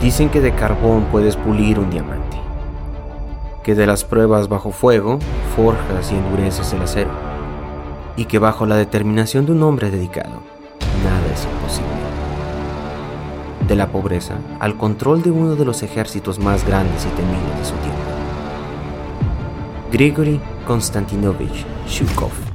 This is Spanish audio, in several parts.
Dicen que de carbón puedes pulir un diamante, que de las pruebas bajo fuego forjas y endureces el acero, y que bajo la determinación de un hombre dedicado, nada es imposible. De la pobreza al control de uno de los ejércitos más grandes y temidos de su tiempo. Grigory Konstantinovich Shukov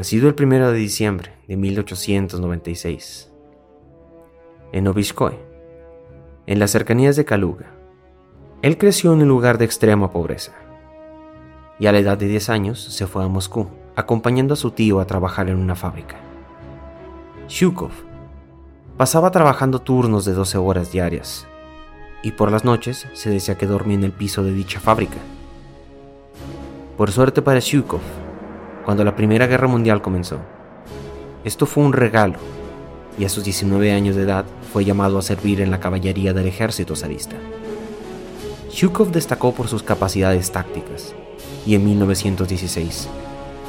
nacido el 1 de diciembre de 1896, en Novishkoe, en las cercanías de Kaluga. Él creció en un lugar de extrema pobreza y a la edad de 10 años se fue a Moscú, acompañando a su tío a trabajar en una fábrica. Shukov pasaba trabajando turnos de 12 horas diarias y por las noches se decía que dormía en el piso de dicha fábrica. Por suerte para Shukov, cuando la Primera Guerra Mundial comenzó. Esto fue un regalo y a sus 19 años de edad fue llamado a servir en la caballería del ejército zarista. Shukov destacó por sus capacidades tácticas y en 1916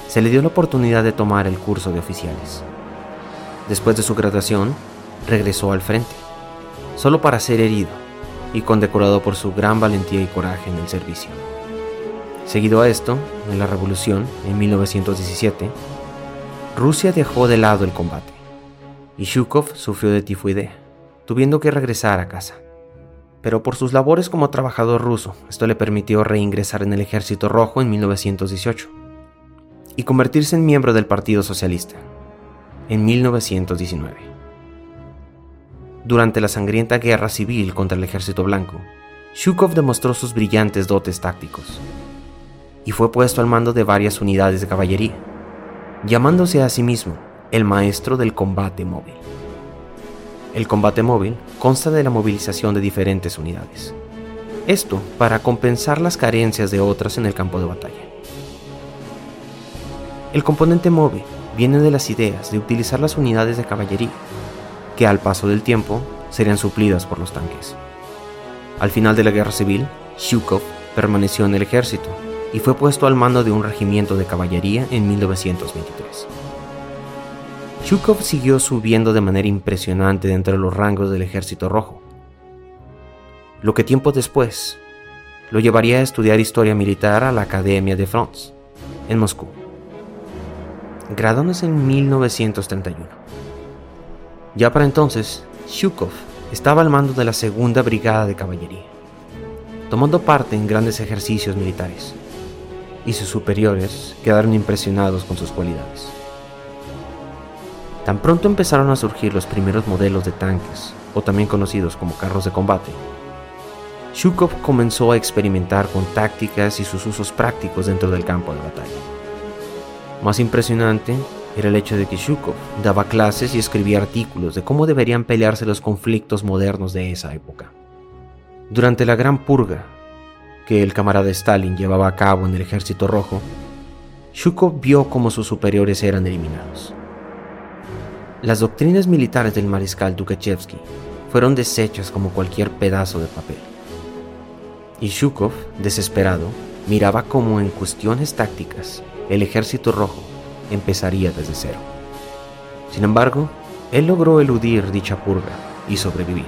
se le dio la oportunidad de tomar el curso de oficiales. Después de su graduación, regresó al frente, solo para ser herido y condecorado por su gran valentía y coraje en el servicio. Seguido a esto, en la revolución, en 1917, Rusia dejó de lado el combate y Shukov sufrió de tifoidea, tuviendo que regresar a casa. Pero por sus labores como trabajador ruso, esto le permitió reingresar en el Ejército Rojo en 1918 y convertirse en miembro del Partido Socialista en 1919. Durante la sangrienta guerra civil contra el Ejército Blanco, Shukov demostró sus brillantes dotes tácticos y fue puesto al mando de varias unidades de caballería, llamándose a sí mismo el maestro del combate móvil. El combate móvil consta de la movilización de diferentes unidades. Esto para compensar las carencias de otras en el campo de batalla. El componente móvil viene de las ideas de utilizar las unidades de caballería, que al paso del tiempo serían suplidas por los tanques. Al final de la guerra civil, Shukov permaneció en el ejército y fue puesto al mando de un regimiento de caballería en 1923. Shukov siguió subiendo de manera impresionante dentro de los rangos del Ejército Rojo, lo que tiempo después lo llevaría a estudiar historia militar a la Academia de France, en Moscú, graduándose en 1931. Ya para entonces, Shukov estaba al mando de la Segunda Brigada de Caballería, tomando parte en grandes ejercicios militares y sus superiores quedaron impresionados con sus cualidades. Tan pronto empezaron a surgir los primeros modelos de tanques, o también conocidos como carros de combate, Shukov comenzó a experimentar con tácticas y sus usos prácticos dentro del campo de batalla. Más impresionante era el hecho de que Shukov daba clases y escribía artículos de cómo deberían pelearse los conflictos modernos de esa época. Durante la Gran Purga, que el camarada Stalin llevaba a cabo en el Ejército Rojo, Shukov vio cómo sus superiores eran eliminados. Las doctrinas militares del mariscal Tukhachevsky fueron deshechas como cualquier pedazo de papel. Y Shukov, desesperado, miraba cómo en cuestiones tácticas el Ejército Rojo empezaría desde cero. Sin embargo, él logró eludir dicha purga y sobrevivir.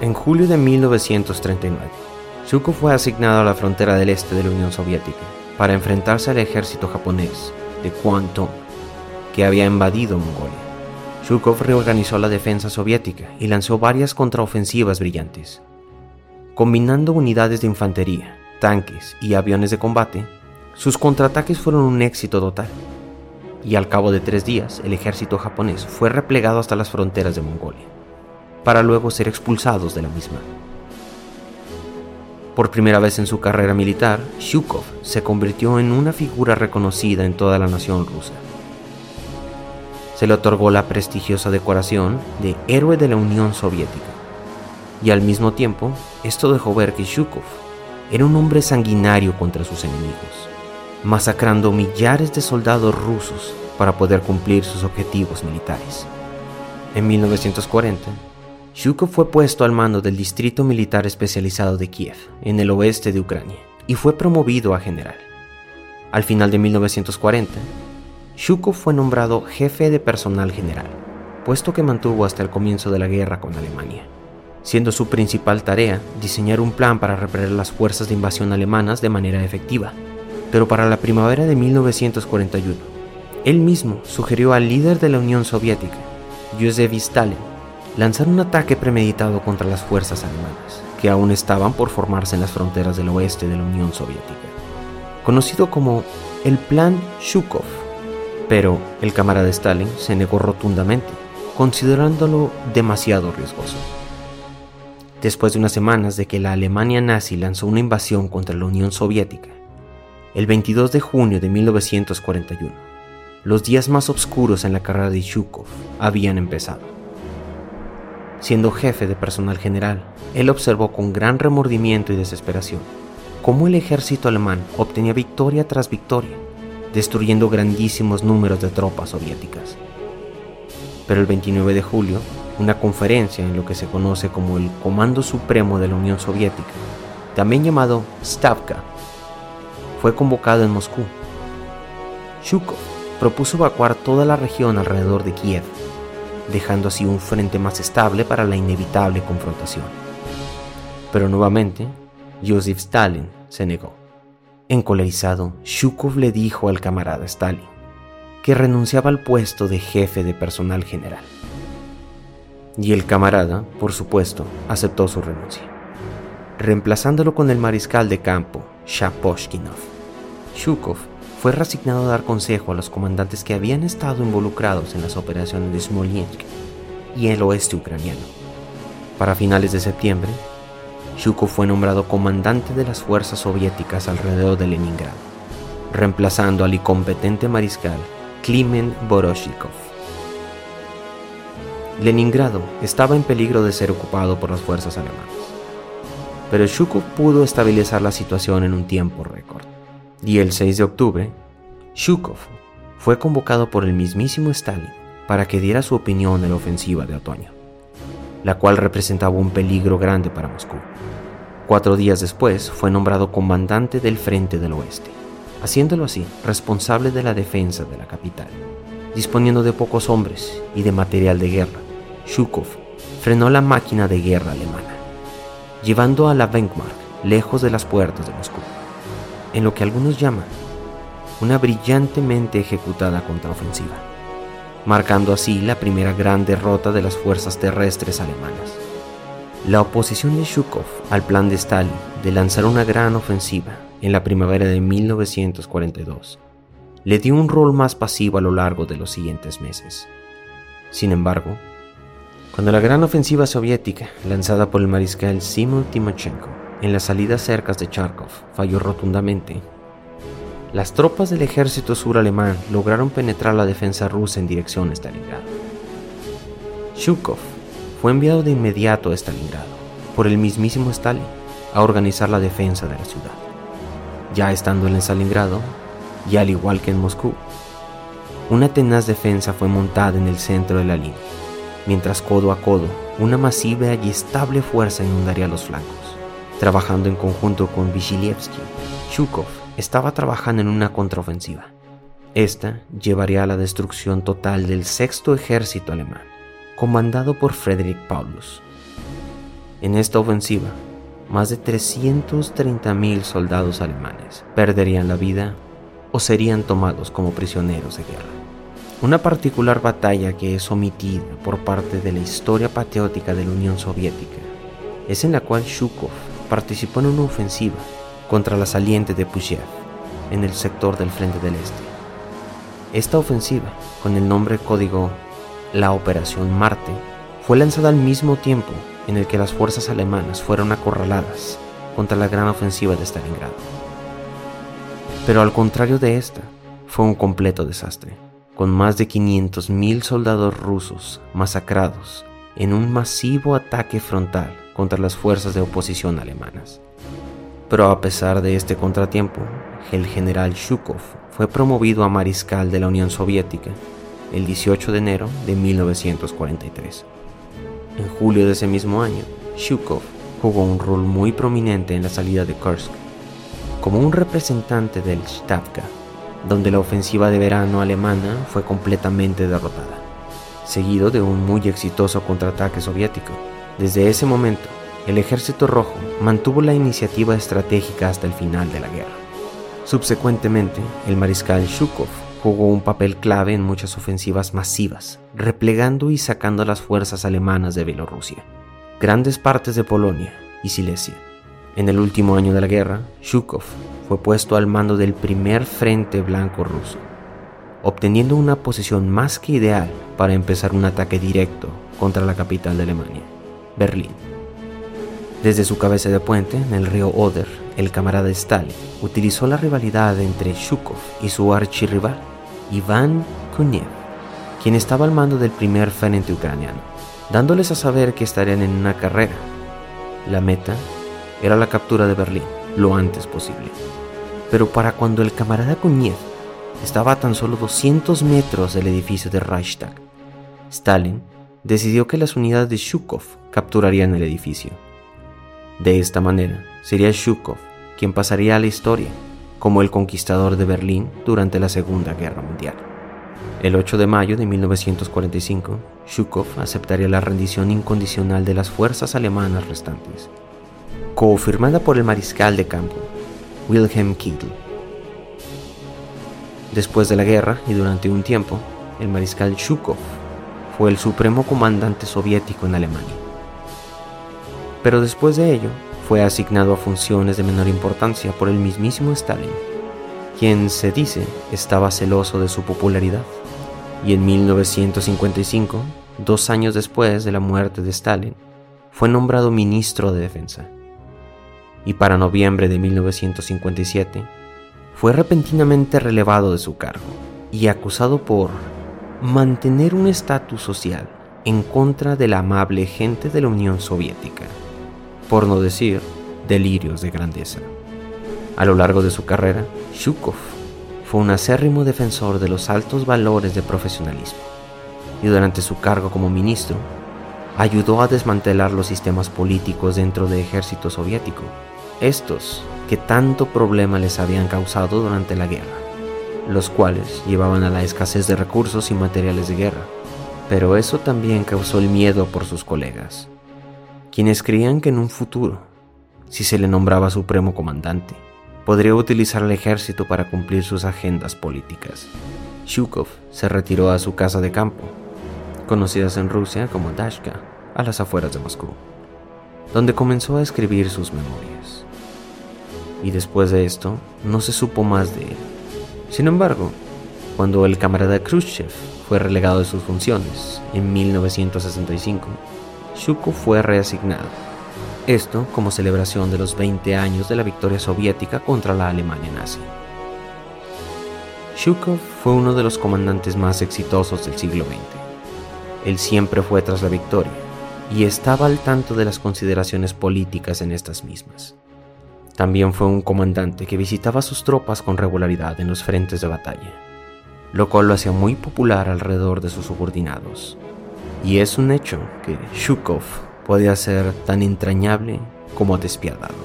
En julio de 1939, Shukov fue asignado a la frontera del este de la Unión Soviética para enfrentarse al ejército japonés de Kwantung, que había invadido Mongolia. Shukov reorganizó la defensa soviética y lanzó varias contraofensivas brillantes. Combinando unidades de infantería, tanques y aviones de combate, sus contraataques fueron un éxito total. Y al cabo de tres días, el ejército japonés fue replegado hasta las fronteras de Mongolia, para luego ser expulsados de la misma. Por primera vez en su carrera militar, Shukov se convirtió en una figura reconocida en toda la nación rusa. Se le otorgó la prestigiosa decoración de Héroe de la Unión Soviética. Y al mismo tiempo, esto dejó ver que Shukov era un hombre sanguinario contra sus enemigos, masacrando millares de soldados rusos para poder cumplir sus objetivos militares. En 1940, Shukov fue puesto al mando del Distrito Militar Especializado de Kiev, en el oeste de Ucrania, y fue promovido a general. Al final de 1940, Shukov fue nombrado jefe de personal general, puesto que mantuvo hasta el comienzo de la guerra con Alemania, siendo su principal tarea diseñar un plan para repeler las fuerzas de invasión alemanas de manera efectiva. Pero para la primavera de 1941, él mismo sugirió al líder de la Unión Soviética, Joseph Stalin, lanzar un ataque premeditado contra las fuerzas alemanas, que aún estaban por formarse en las fronteras del oeste de la Unión Soviética, conocido como el Plan Shukov. Pero el camarada Stalin se negó rotundamente, considerándolo demasiado riesgoso. Después de unas semanas de que la Alemania nazi lanzó una invasión contra la Unión Soviética, el 22 de junio de 1941, los días más oscuros en la carrera de Shukov habían empezado. Siendo jefe de personal general, él observó con gran remordimiento y desesperación cómo el ejército alemán obtenía victoria tras victoria, destruyendo grandísimos números de tropas soviéticas. Pero el 29 de julio, una conferencia en lo que se conoce como el Comando Supremo de la Unión Soviética, también llamado Stavka, fue convocado en Moscú. Shukov propuso evacuar toda la región alrededor de Kiev dejando así un frente más estable para la inevitable confrontación. Pero nuevamente, Joseph Stalin se negó. Encolerizado, Shukov le dijo al camarada Stalin que renunciaba al puesto de jefe de personal general. Y el camarada, por supuesto, aceptó su renuncia, reemplazándolo con el mariscal de campo, Shaposhkinov. Shukov fue resignado a dar consejo a los comandantes que habían estado involucrados en las operaciones de Smolensk y el oeste ucraniano. Para finales de septiembre, Shukov fue nombrado comandante de las fuerzas soviéticas alrededor de Leningrado, reemplazando al incompetente mariscal Klimen Boroshikov. Leningrado estaba en peligro de ser ocupado por las fuerzas alemanas, pero Shukov pudo estabilizar la situación en un tiempo récord y el 6 de octubre, Shukov fue convocado por el mismísimo Stalin para que diera su opinión en la ofensiva de otoño, la cual representaba un peligro grande para Moscú. Cuatro días después fue nombrado comandante del Frente del Oeste, haciéndolo así responsable de la defensa de la capital. Disponiendo de pocos hombres y de material de guerra, Shukov frenó la máquina de guerra alemana, llevando a la Wehrmacht lejos de las puertas de Moscú en lo que algunos llaman una brillantemente ejecutada contraofensiva, marcando así la primera gran derrota de las fuerzas terrestres alemanas. La oposición de Shukov al plan de Stalin de lanzar una gran ofensiva en la primavera de 1942 le dio un rol más pasivo a lo largo de los siguientes meses. Sin embargo, cuando la gran ofensiva soviética lanzada por el mariscal Simon Timochenko en las salidas cercas de Charkov falló rotundamente. Las tropas del ejército sur alemán lograron penetrar la defensa rusa en dirección a Stalingrado. Shukov fue enviado de inmediato a Stalingrado por el mismísimo Stalin a organizar la defensa de la ciudad. Ya estando en Stalingrado, y al igual que en Moscú, una tenaz defensa fue montada en el centro de la línea, mientras codo a codo una masiva y estable fuerza inundaría los flancos. Trabajando en conjunto con Vigilievsky, Shukov estaba trabajando en una contraofensiva. Esta llevaría a la destrucción total del sexto ejército alemán, comandado por Friedrich Paulus. En esta ofensiva, más de 330.000 soldados alemanes perderían la vida o serían tomados como prisioneros de guerra. Una particular batalla que es omitida por parte de la historia patriótica de la Unión Soviética es en la cual Shukov participó en una ofensiva contra la saliente de Pushev en el sector del Frente del Este. Esta ofensiva, con el nombre código la Operación Marte, fue lanzada al mismo tiempo en el que las fuerzas alemanas fueron acorraladas contra la gran ofensiva de Stalingrado. Pero al contrario de esta, fue un completo desastre, con más de 500.000 soldados rusos masacrados en un masivo ataque frontal contra las fuerzas de oposición alemanas. Pero a pesar de este contratiempo, el general Shukov fue promovido a mariscal de la Unión Soviética el 18 de enero de 1943. En julio de ese mismo año, Shukov jugó un rol muy prominente en la salida de Kursk, como un representante del Stavka, donde la ofensiva de verano alemana fue completamente derrotada, seguido de un muy exitoso contraataque soviético. Desde ese momento, el Ejército Rojo mantuvo la iniciativa estratégica hasta el final de la guerra. Subsecuentemente, el mariscal Shukov jugó un papel clave en muchas ofensivas masivas, replegando y sacando a las fuerzas alemanas de Bielorrusia, grandes partes de Polonia y Silesia. En el último año de la guerra, Shukov fue puesto al mando del primer frente blanco ruso, obteniendo una posición más que ideal para empezar un ataque directo contra la capital de Alemania, Berlín. Desde su cabeza de puente, en el río Oder, el camarada Stalin utilizó la rivalidad entre Shukov y su archirrival, Iván Kuniev, quien estaba al mando del primer frente ucraniano, dándoles a saber que estarían en una carrera. La meta era la captura de Berlín lo antes posible. Pero para cuando el camarada Kuniev estaba a tan solo 200 metros del edificio de Reichstag, Stalin decidió que las unidades de Shukov capturarían el edificio. De esta manera, sería Shukov quien pasaría a la historia como el conquistador de Berlín durante la Segunda Guerra Mundial. El 8 de mayo de 1945, Shukov aceptaría la rendición incondicional de las fuerzas alemanas restantes, confirmada por el mariscal de campo, Wilhelm Keitel. Después de la guerra y durante un tiempo, el mariscal Shukov fue el supremo comandante soviético en Alemania. Pero después de ello, fue asignado a funciones de menor importancia por el mismísimo Stalin, quien se dice estaba celoso de su popularidad. Y en 1955, dos años después de la muerte de Stalin, fue nombrado ministro de Defensa. Y para noviembre de 1957, fue repentinamente relevado de su cargo y acusado por mantener un estatus social en contra de la amable gente de la Unión Soviética por no decir delirios de grandeza. A lo largo de su carrera, Shukov fue un acérrimo defensor de los altos valores de profesionalismo y durante su cargo como ministro ayudó a desmantelar los sistemas políticos dentro del ejército soviético, estos que tanto problema les habían causado durante la guerra, los cuales llevaban a la escasez de recursos y materiales de guerra, pero eso también causó el miedo por sus colegas quienes creían que en un futuro, si se le nombraba supremo comandante, podría utilizar el ejército para cumplir sus agendas políticas. Shukov se retiró a su casa de campo, conocidas en Rusia como Dashka, a las afueras de Moscú, donde comenzó a escribir sus memorias. Y después de esto, no se supo más de él. Sin embargo, cuando el camarada Khrushchev fue relegado de sus funciones en 1965, Shukov fue reasignado. Esto como celebración de los 20 años de la victoria soviética contra la Alemania nazi. Shukov fue uno de los comandantes más exitosos del siglo XX. Él siempre fue tras la victoria y estaba al tanto de las consideraciones políticas en estas mismas. También fue un comandante que visitaba a sus tropas con regularidad en los frentes de batalla, lo cual lo hacía muy popular alrededor de sus subordinados, y es un hecho que Shukov podía ser tan entrañable como despiadado.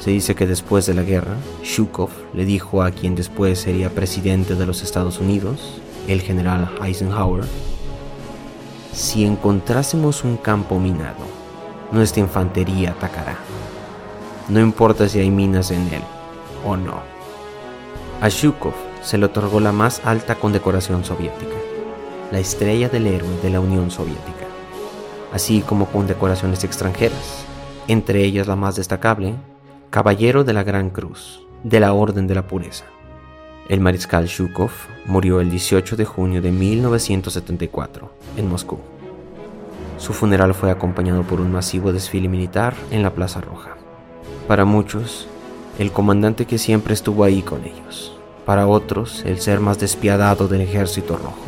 Se dice que después de la guerra, Shukov le dijo a quien después sería presidente de los Estados Unidos, el general Eisenhower, si encontrásemos un campo minado, nuestra infantería atacará. No importa si hay minas en él o no. A Shukov se le otorgó la más alta condecoración soviética, la estrella del héroe de la Unión Soviética, así como con decoraciones extranjeras, entre ellas la más destacable, Caballero de la Gran Cruz, de la Orden de la Pureza. El mariscal Shukov murió el 18 de junio de 1974 en Moscú. Su funeral fue acompañado por un masivo desfile militar en la Plaza Roja. Para muchos, el comandante que siempre estuvo ahí con ellos. Para otros, el ser más despiadado del ejército rojo